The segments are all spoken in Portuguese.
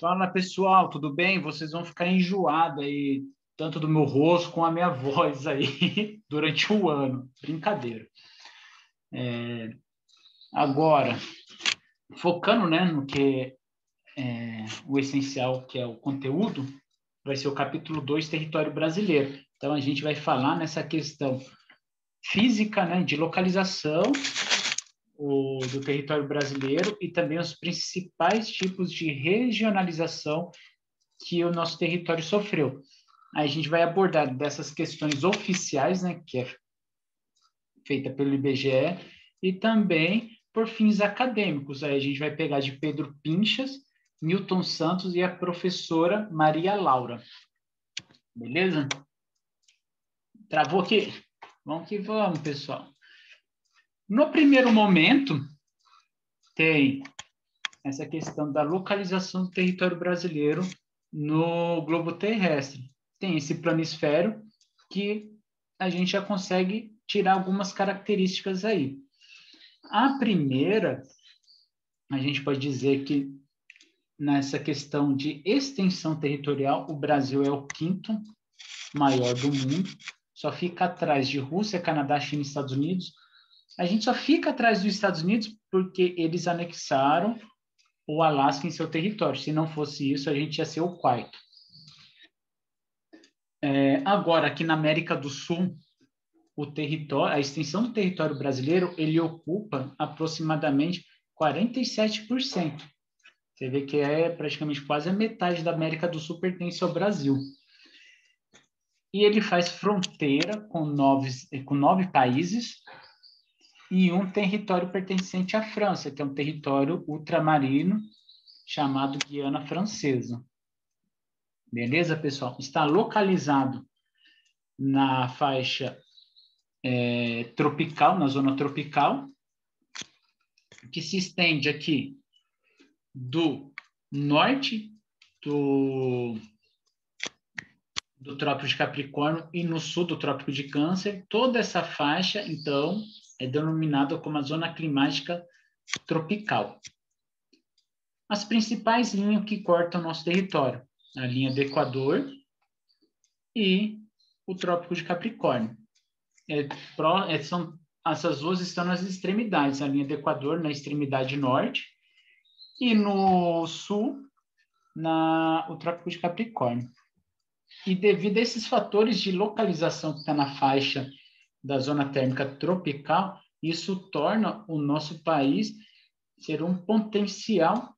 Fala pessoal, tudo bem? Vocês vão ficar enjoados aí, tanto do meu rosto com a minha voz aí, durante o ano. Brincadeira. É, agora, focando né, no que é o essencial, que é o conteúdo, vai ser o capítulo 2, Território Brasileiro. Então, a gente vai falar nessa questão física, né, de localização o, do território brasileiro e também os principais tipos de regionalização que o nosso território sofreu. Aí a gente vai abordar dessas questões oficiais, né, que é feita pelo IBGE, e também por fins acadêmicos. Aí a gente vai pegar de Pedro Pinchas, Milton Santos e a professora Maria Laura. Beleza? Travou aqui? Vamos que vamos, pessoal. No primeiro momento, tem essa questão da localização do território brasileiro no globo terrestre. Tem esse planisfério que a gente já consegue tirar algumas características aí. A primeira, a gente pode dizer que nessa questão de extensão territorial, o Brasil é o quinto maior do mundo, só fica atrás de Rússia, Canadá, China e Estados Unidos, a gente só fica atrás dos Estados Unidos porque eles anexaram o Alasca em seu território. Se não fosse isso, a gente ia ser o quarto. É, agora, aqui na América do Sul, o território, a extensão do território brasileiro, ele ocupa aproximadamente 47%. Você vê que é praticamente quase a metade da América do Sul pertence ao Brasil. E ele faz fronteira com nove, com nove países, e um território pertencente à França, que é um território ultramarino chamado Guiana Francesa. Beleza, pessoal? Está localizado na faixa é, tropical, na zona tropical, que se estende aqui do norte do, do Trópico de Capricórnio e no sul do Trópico de Câncer. Toda essa faixa, então, é denominada como a zona climática tropical. As principais linhas que cortam o nosso território, a linha do Equador e o Trópico de Capricórnio. É, pro, é, são, essas duas estão nas extremidades, a linha do Equador na extremidade norte e no sul, na, o Trópico de Capricórnio. E devido a esses fatores de localização que está na faixa da zona térmica tropical, isso torna o nosso país ser um potencial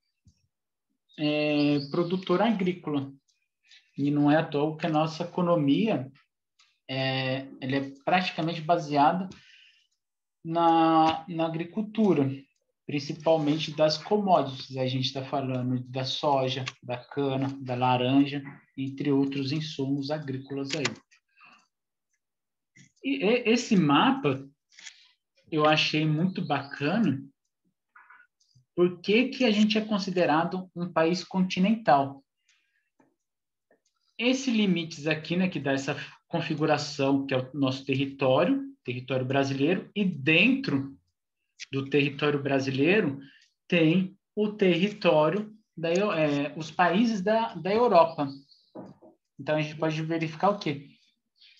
é, produtor agrícola. E não é à toa que a nossa economia é, ela é praticamente baseada na, na agricultura, principalmente das commodities. A gente está falando da soja, da cana, da laranja, entre outros insumos agrícolas aí. E esse mapa eu achei muito bacana. Por que, que a gente é considerado um país continental? Esse limites aqui, né, que dá essa configuração, que é o nosso território, território brasileiro, e dentro do território brasileiro tem o território da, é, os países da, da Europa. Então a gente pode verificar o quê?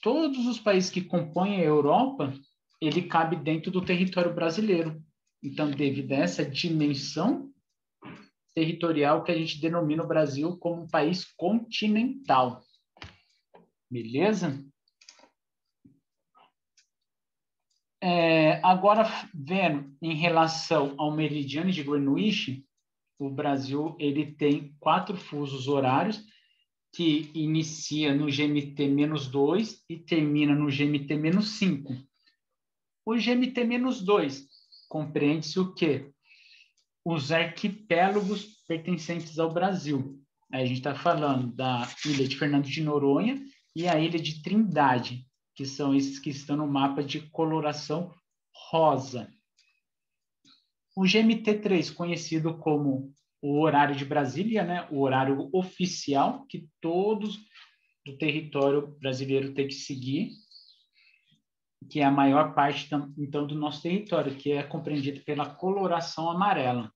Todos os países que compõem a Europa, ele cabe dentro do território brasileiro. Então, devido a essa dimensão territorial que a gente denomina o Brasil como um país continental. Beleza? É, agora, vendo em relação ao meridiano de Greenwich, o Brasil ele tem quatro fusos horários que inicia no GMT-2 e termina no GMT-5. O GMT-2 compreende-se o quê? Os arquipélagos pertencentes ao Brasil. Aí a gente está falando da ilha de Fernando de Noronha e a ilha de Trindade, que são esses que estão no mapa de coloração rosa. O GMT3, conhecido como o horário de Brasília, né, o horário oficial que todos do território brasileiro têm que seguir, que é a maior parte então do nosso território, que é compreendido pela coloração amarela,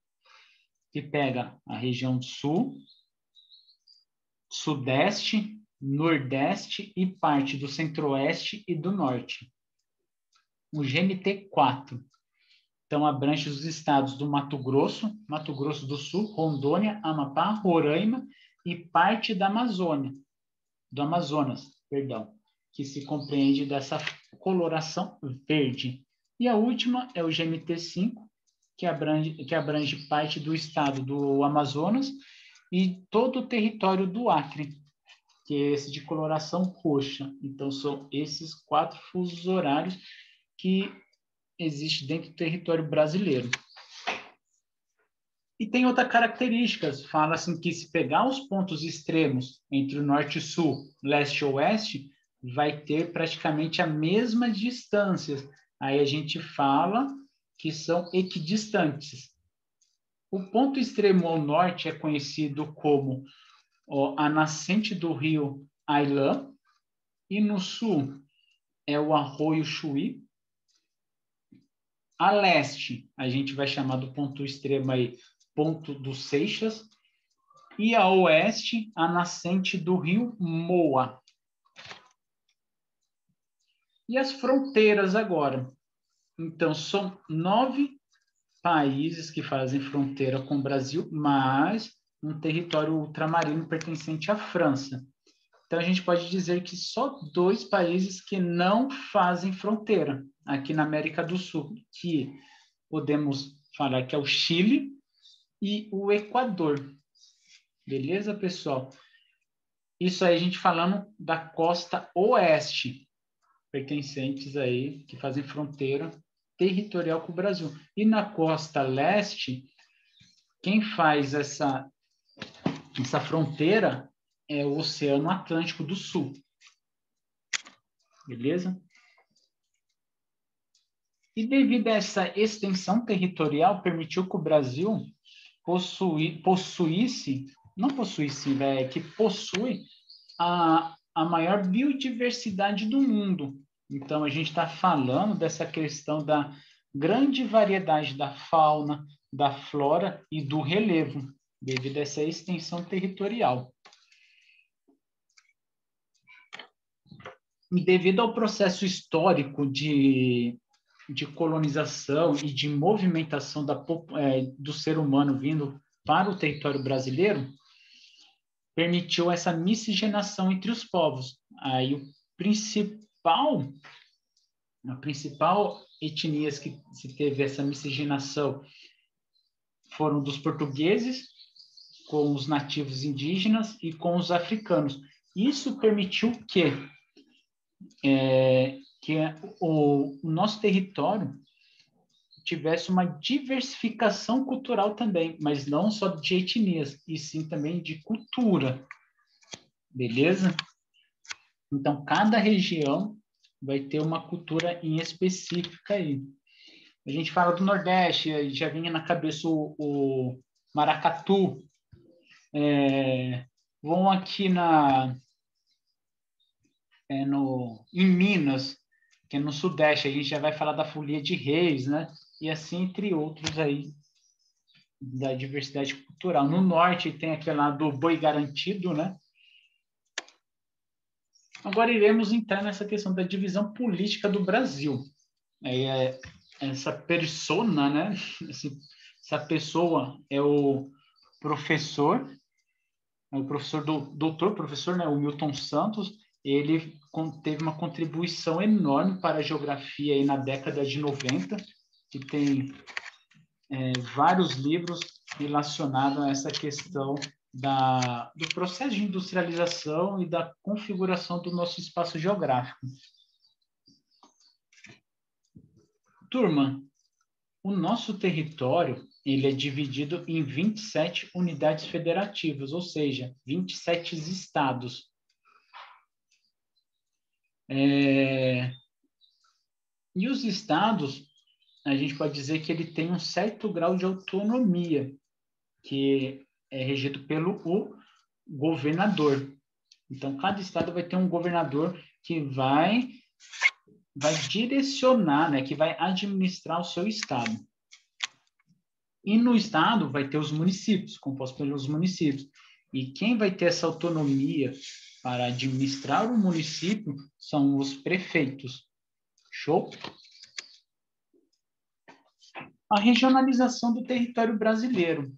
que pega a região sul, Sudeste, Nordeste e parte do Centro-Oeste e do Norte. O GMT4. Então, abrange os estados do Mato Grosso, Mato Grosso do Sul, Rondônia, Amapá, Roraima e parte da Amazônia, do Amazonas, perdão, que se compreende dessa coloração verde. E a última é o GMT5, que abrange, que abrange parte do estado do Amazonas e todo o território do Acre, que é esse de coloração roxa. Então, são esses quatro fusos horários que existem dentro do território brasileiro. E tem outra característica, fala assim que se pegar os pontos extremos entre o norte e sul, leste e oeste, vai ter praticamente a mesma distância. Aí a gente fala que são equidistantes. O ponto extremo ao norte é conhecido como ó, a nascente do rio Ailã, e no sul é o arroio Chuí. A leste, a gente vai chamar do ponto extremo aí, ponto dos Seixas. E a oeste, a nascente do rio Moa. E as fronteiras agora? Então, são nove países que fazem fronteira com o Brasil, mas um território ultramarino pertencente à França. Então, a gente pode dizer que só dois países que não fazem fronteira aqui na América do Sul, que podemos falar que é o Chile e o Equador. Beleza, pessoal? Isso aí a gente falando da costa oeste, pertencentes aí, que fazem fronteira territorial com o Brasil. E na costa leste, quem faz essa, essa fronteira é o Oceano Atlântico do Sul. Beleza? E devido a essa extensão territorial, permitiu que o Brasil possui, possuísse, não possuísse, é, que possui a, a maior biodiversidade do mundo. Então, a gente está falando dessa questão da grande variedade da fauna, da flora e do relevo, devido a essa extensão territorial. E devido ao processo histórico de, de colonização e de movimentação da, é, do ser humano vindo para o território brasileiro, permitiu essa miscigenação entre os povos. Aí o principal a principal etnias que se teve essa miscigenação foram dos portugueses com os nativos indígenas e com os africanos. Isso permitiu que é, que o, o nosso território tivesse uma diversificação cultural também, mas não só de etnias, e sim também de cultura. Beleza? Então, cada região vai ter uma cultura em específica aí. A gente fala do Nordeste, já vinha na cabeça o, o maracatu. É, vão aqui na é no, em Minas, que é no Sudeste, a gente já vai falar da folia de reis, né? E assim, entre outros aí, da diversidade cultural. No Norte tem aquele lá do boi garantido, né? Agora iremos entrar nessa questão da divisão política do Brasil. É, essa persona, né? essa pessoa é o professor, é o professor do doutor professor, né? O Milton Santos. Ele teve uma contribuição enorme para a geografia aí na década de 90, que tem é, vários livros relacionados a essa questão da, do processo de industrialização e da configuração do nosso espaço geográfico. Turma, o nosso território ele é dividido em 27 unidades federativas, ou seja, 27 estados. É... E os estados, a gente pode dizer que ele tem um certo grau de autonomia, que é regido pelo o governador. Então, cada estado vai ter um governador que vai vai direcionar, né, que vai administrar o seu estado. E no estado vai ter os municípios, compostos pelos municípios. E quem vai ter essa autonomia para administrar o município são os prefeitos. Show? A regionalização do território brasileiro.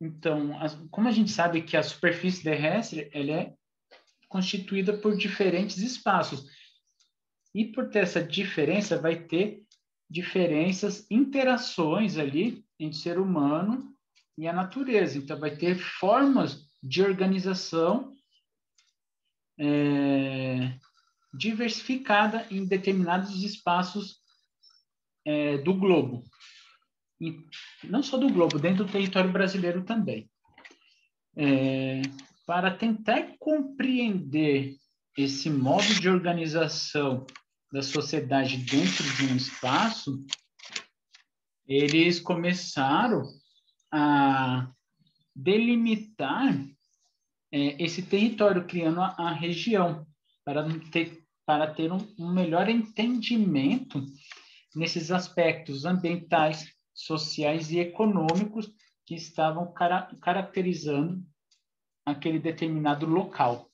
Então, como a gente sabe que a superfície terrestre ela é constituída por diferentes espaços. E por ter essa diferença, vai ter diferenças, interações ali entre o ser humano e a natureza. Então, vai ter formas de organização é, diversificada em determinados espaços é, do globo. E não só do globo, dentro do território brasileiro também. É, para tentar compreender esse modo de organização da sociedade dentro de um espaço, eles começaram a delimitar é, esse território, criando a, a, região, para ter, para ter um, um melhor entendimento nesses aspectos ambientais, sociais e econômicos que estavam cara, caracterizando aquele determinado local.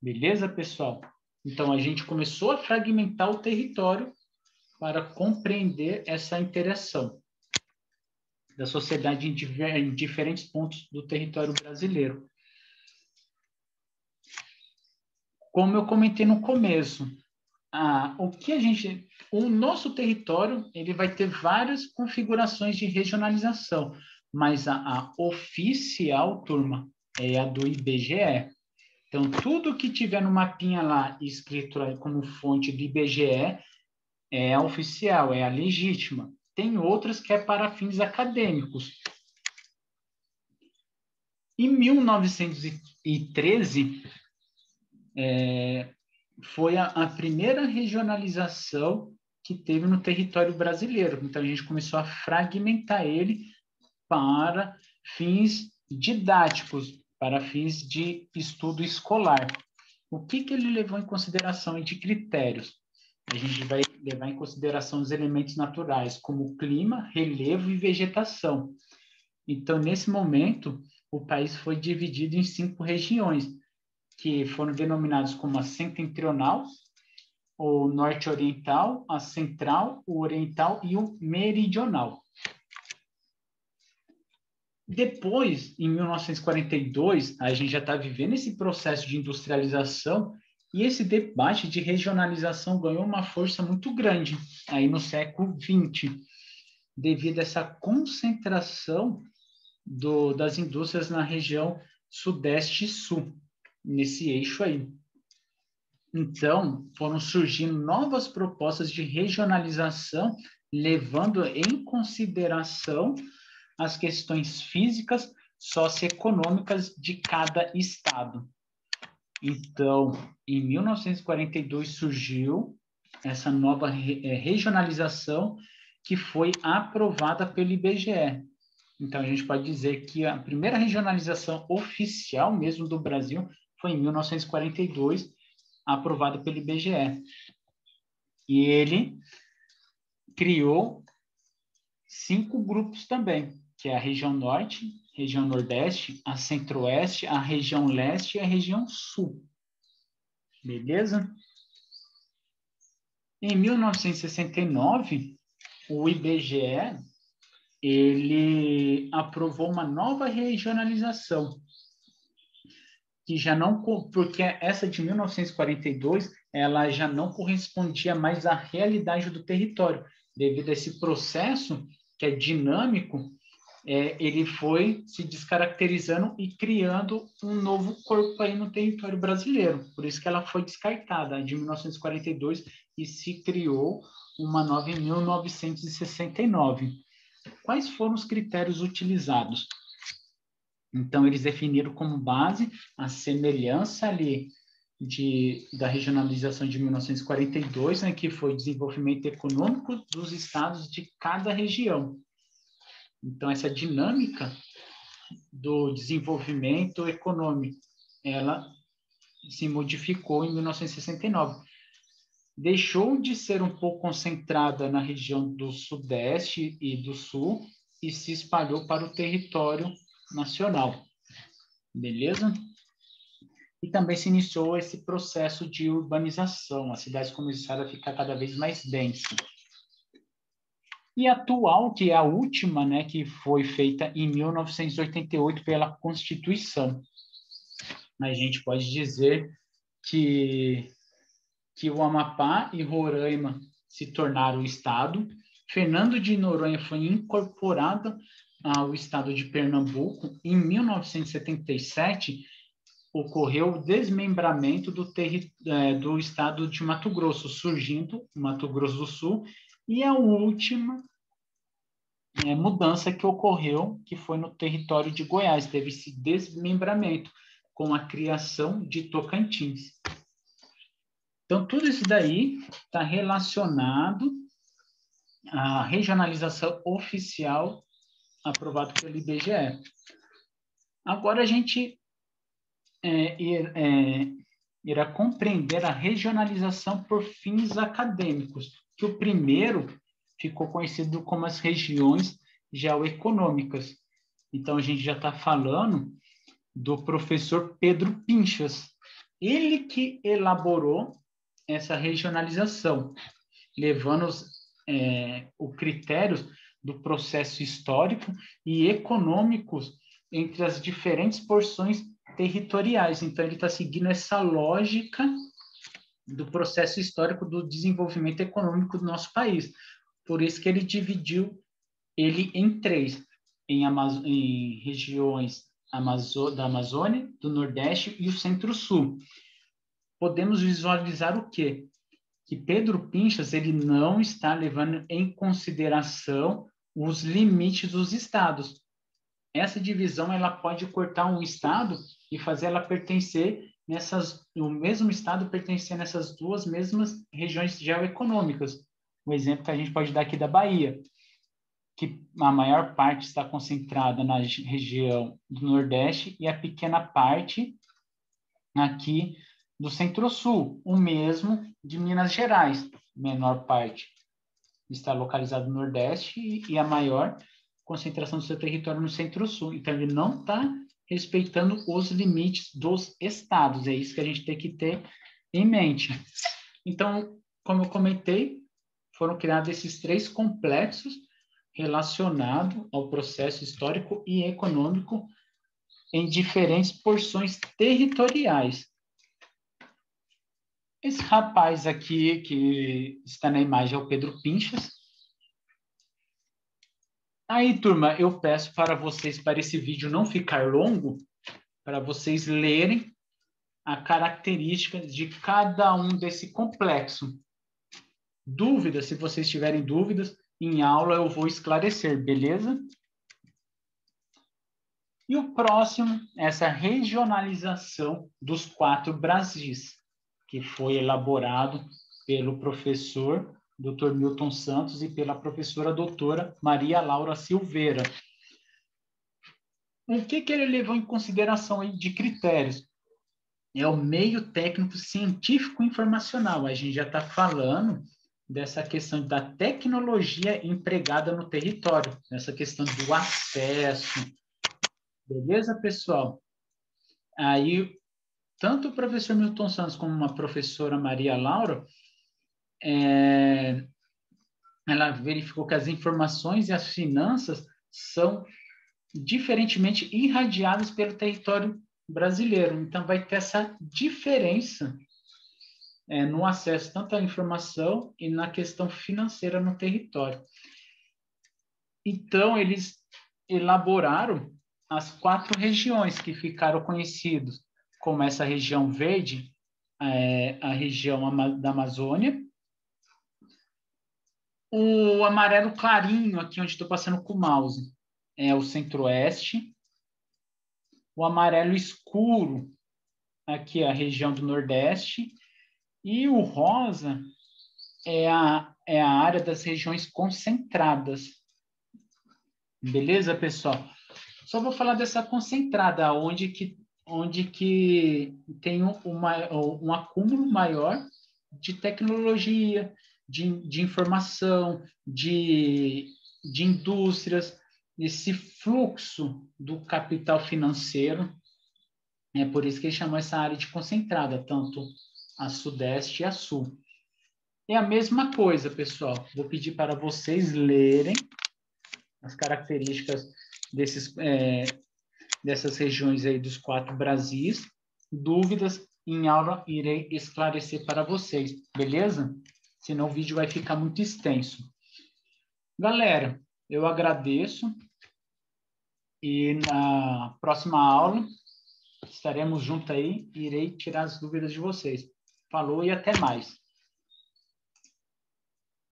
Beleza, pessoal? Então, a gente começou a fragmentar o território para compreender essa interação da sociedade em, em diferentes pontos do território brasileiro. Como eu comentei no começo, ah, o que a gente, o nosso território, ele vai ter várias configurações de regionalização, mas a, a oficial, turma, é a do IBGE. Então, tudo que tiver no mapinha lá escrito como fonte do IBGE é a oficial, é a legítima. Tem outras que é para fins acadêmicos. Em 1913, é, foi a, a primeira regionalização que teve no território brasileiro. Então, a gente começou a fragmentar ele para fins didáticos, para fins de estudo escolar. O que, que ele levou em consideração de critérios? A gente vai levar em consideração os elementos naturais, como clima, relevo e vegetação. Então, nesse momento, o país foi dividido em cinco regiões, que foram denominadas como a setentrional, o norte-oriental, a central, o oriental e o meridional. Depois, em 1942, a gente já está vivendo esse processo de industrialização e esse debate de regionalização ganhou uma força muito grande aí no século XX, devido a essa concentração do, das indústrias na região sudeste e sul, nesse eixo aí. Então, foram surgindo novas propostas de regionalização, levando em consideração as questões físicas, socioeconômicas de cada estado. Então, em 1942 surgiu essa nova eh, regionalização que foi aprovada pelo IBGE. Então, a gente pode dizer que a primeira regionalização oficial mesmo do Brasil foi em 1942, aprovada pelo IBGE. E ele criou cinco grupos também que é a região norte, região nordeste, a centro-oeste, a região leste e a região sul. Beleza? Em 1969, o IBGE ele aprovou uma nova regionalização que já não porque essa de 1942 ela já não correspondia mais à realidade do território devido a esse processo que é dinâmico é, ele foi se descaracterizando e criando um novo corpo aí no território brasileiro. Por isso que ela foi descartada de 1942 e se criou uma nova em 1969. Quais foram os critérios utilizados? Então, eles definiram como base a semelhança ali de, da regionalização de 1942, né, que foi o desenvolvimento econômico dos estados de cada região. Então, essa dinâmica do desenvolvimento econômico, ela se modificou em 1969. Deixou de ser um pouco concentrada na região do Sudeste e do Sul e se espalhou para o território nacional. Beleza? E também se iniciou esse processo de urbanização, as cidades começaram a ficar cada vez mais densas. E a atual, que é a última, né, que foi feita em 1988 pela Constituição. A gente pode dizer que, que o Amapá e Roraima se tornaram Estado, Fernando de Noronha foi incorporado ao Estado de Pernambuco em 1977 ocorreu o desmembramento do, é, do estado de Mato Grosso, surgindo Mato Grosso do Sul, e a última é, mudança que ocorreu, que foi no território de Goiás, teve esse desmembramento com a criação de Tocantins. Então, tudo isso daí está relacionado à regionalização oficial aprovado pelo IBGE. Agora a gente é, é, irá compreender a regionalização por fins acadêmicos, que o primeiro ficou conhecido como as regiões geoeconômicas. Então, a gente já está falando do professor Pedro Pinchas. Ele que elaborou essa regionalização, levando os, é, o critérios do processo histórico e econômicos entre as diferentes porções territoriais. Então, ele está seguindo essa lógica do processo histórico do desenvolvimento econômico do nosso país. Por isso que ele dividiu ele em três, em, Amazo em regiões Amazo da Amazônia, do Nordeste e o Centro-Sul. Podemos visualizar o quê? Que Pedro Pinchas ele não está levando em consideração os limites dos estados. Essa divisão ela pode cortar um estado e fazer ela pertencer nessas, o mesmo estado pertencer nessas duas mesmas regiões geoeconômicas. O exemplo que a gente pode dar aqui da Bahia, que a maior parte está concentrada na região do Nordeste e a pequena parte aqui do Centro-Sul, o mesmo de Minas Gerais, menor parte está localizado no Nordeste e a maior concentração do seu território no Centro-Sul. Então, ele não está respeitando os limites dos estados. É isso que a gente tem que ter em mente. Então, como eu comentei, foram criados esses três complexos relacionados ao processo histórico e econômico em diferentes porções territoriais. Esse rapaz aqui que está na imagem é o Pedro Pinchas, Aí, turma, eu peço para vocês, para esse vídeo não ficar longo, para vocês lerem a característica de cada um desse complexo. Dúvidas, se vocês tiverem dúvidas, em aula eu vou esclarecer, beleza? E o próximo, essa regionalização dos quatro Brasis, que foi elaborado pelo professor Dr. Milton Santos, e pela professora doutora Maria Laura Silveira. O que, que ele levou em consideração aí de critérios? É o meio técnico científico informacional. A gente já está falando dessa questão da tecnologia empregada no território, essa questão do acesso. Beleza, pessoal? Aí, tanto o professor Milton Santos como a professora Maria Laura é, ela verificou que as informações e as finanças são diferentemente irradiadas pelo território brasileiro. Então, vai ter essa diferença é, no acesso tanto à informação e na questão financeira no território. Então, eles elaboraram as quatro regiões que ficaram conhecidas como essa região verde, é, a região da Amazônia, o amarelo clarinho, aqui onde estou passando com o mouse, é o centro-oeste. O amarelo escuro, aqui a região do nordeste. E o rosa é a, é a área das regiões concentradas. Beleza, pessoal? Só vou falar dessa concentrada, onde que, onde que tem uma, um acúmulo maior de tecnologia, de, de informação, de, de indústrias, esse fluxo do capital financeiro É por isso que ele chamou essa área de concentrada, tanto a sudeste e a sul. É a mesma coisa, pessoal. Vou pedir para vocês lerem as características desses, é, dessas regiões aí dos quatro Brasis. Dúvidas em aula irei esclarecer para vocês, beleza? Senão o vídeo vai ficar muito extenso. Galera, eu agradeço e na próxima aula estaremos juntos aí e irei tirar as dúvidas de vocês. Falou e até mais.